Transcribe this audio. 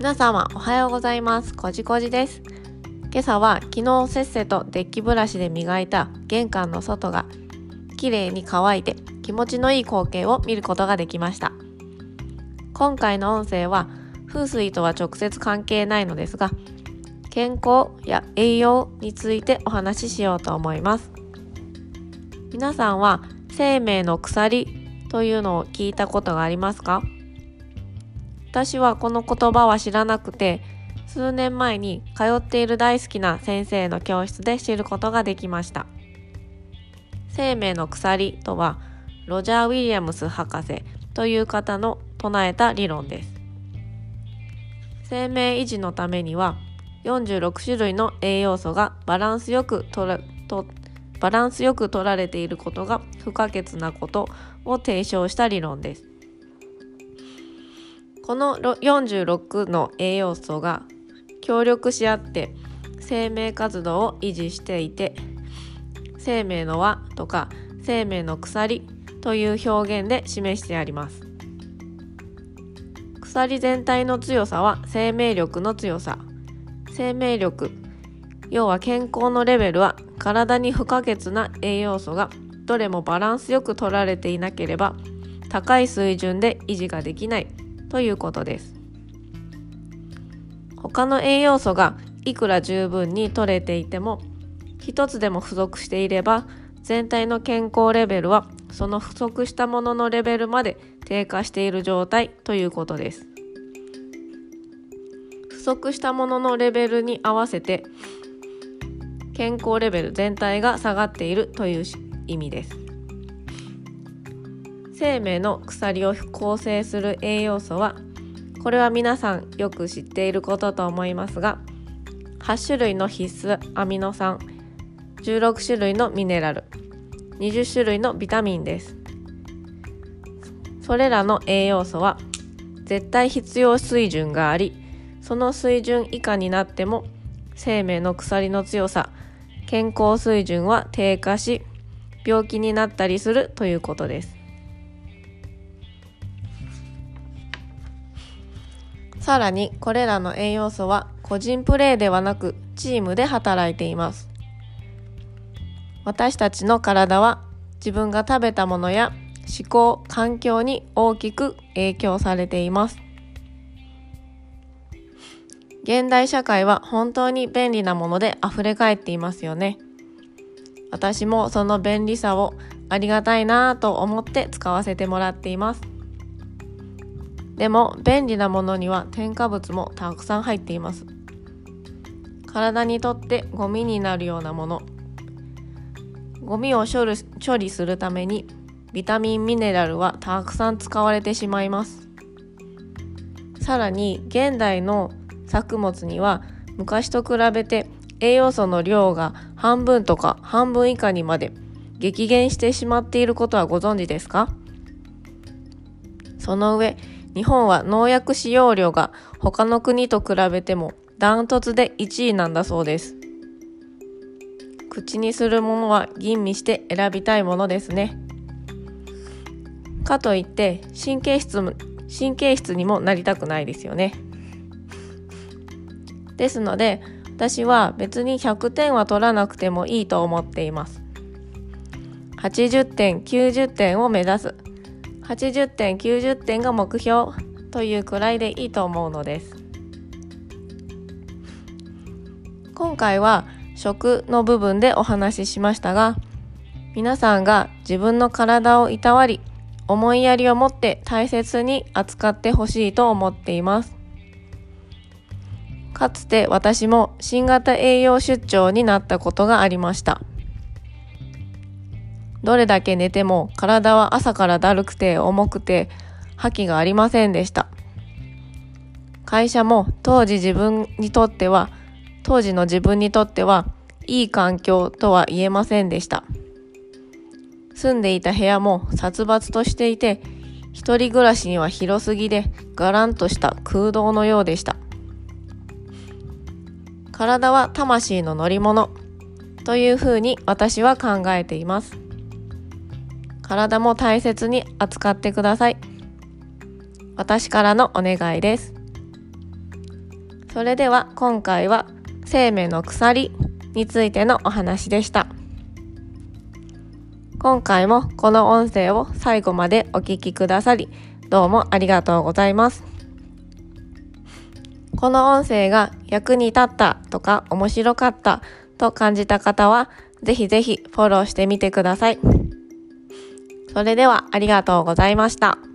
皆様おはようございます。こじこじです。今朝は昨日せっせとデッキブラシで磨いた玄関の外が綺麗に乾いて気持ちのいい光景を見ることができました。今回の音声は風水とは直接関係ないのですが健康や栄養についてお話ししようと思います。皆さんは生命の鎖というのを聞いたことがありますか？私はこの言葉は知らなくて数年前に通っている大好きな先生の教室で知ることができました。生命の鎖とはロジャー・ウィリアムス博士という方の唱えた理論です。生命維持のためには46種類の栄養素がバランスよくとらとバランスよく取られていることが不可欠なことを提唱した理論です。この46の栄養素が協力し合って生命活動を維持していて生命の輪とか生命の鎖という表現で示してあります。鎖全体の強さは生命力の強さ生命力要は健康のレベルは体に不可欠な栄養素がどれもバランスよく取られていなければ高い水準で維持ができない。ということです。他の栄養素がいくら十分に取れていても一つでも不足していれば全体の健康レベルはその不足したもののレベルまで低下している状態ということです。不足したもののレベルに合わせて健康レベル全体が下がっているという意味です。生命の鎖を構成する栄養素はこれは皆さんよく知っていることと思いますが8種類の必須アミノ酸16種類のミネラル20種類のビタミンです。それらの栄養素は絶対必要水準がありその水準以下になっても生命の鎖の強さ健康水準は低下し病気になったりするということです。さらにこれらの栄養素は個人プレーではなくチームで働いています。私たちの体は自分が食べたものや思考環境に大きく影響されています。現代社会は本当に便利なもので溢れ返っていますよね。私もその便利さをありがたいなぁと思って使わせてもらっています。でも便利なものには添加物もたくさん入っています。体にとってゴミになるようなもの。ゴミを処理するためにビタミンミネラルはたくさん使われてしまいます。さらに現代の作物には昔と比べて栄養素の量が半分とか半分以下にまで激減してしまっていることはご存知ですか？その上日本は農薬使用量が他の国と比べてもダントツで1位なんだそうです。口にするものは吟味して選びたいものですね。かといって神経質神経質にもなりたくないですよね。ですので私は別に100点は取らなくてもいいと思っています。80点90点を目指す80点90点が目標というくらいでいいと思うのです。今回は食の部分でお話ししましたが皆さんが自分の体をいたわり思いやりを持って大切に扱ってほしいと思っています。かつて私も新型栄養出張になったことがありました。どれだけ寝ても体は朝からだるくて重くて覇気がありませんでした。会社も当時自分にとっては、当時の自分にとってはいい環境とは言えませんでした。住んでいた部屋も殺伐としていて、一人暮らしには広すぎでガランとした空洞のようでした。体は魂の乗り物というふうに私は考えています。体も大切に扱ってください。私からのお願いです。それでは今回は生命の鎖についてのお話でした。今回もこの音声を最後までお聴きくださり、どうもありがとうございます。この音声が役に立ったとか面白かったと感じた方は、ぜひぜひフォローしてみてください。それではありがとうございました。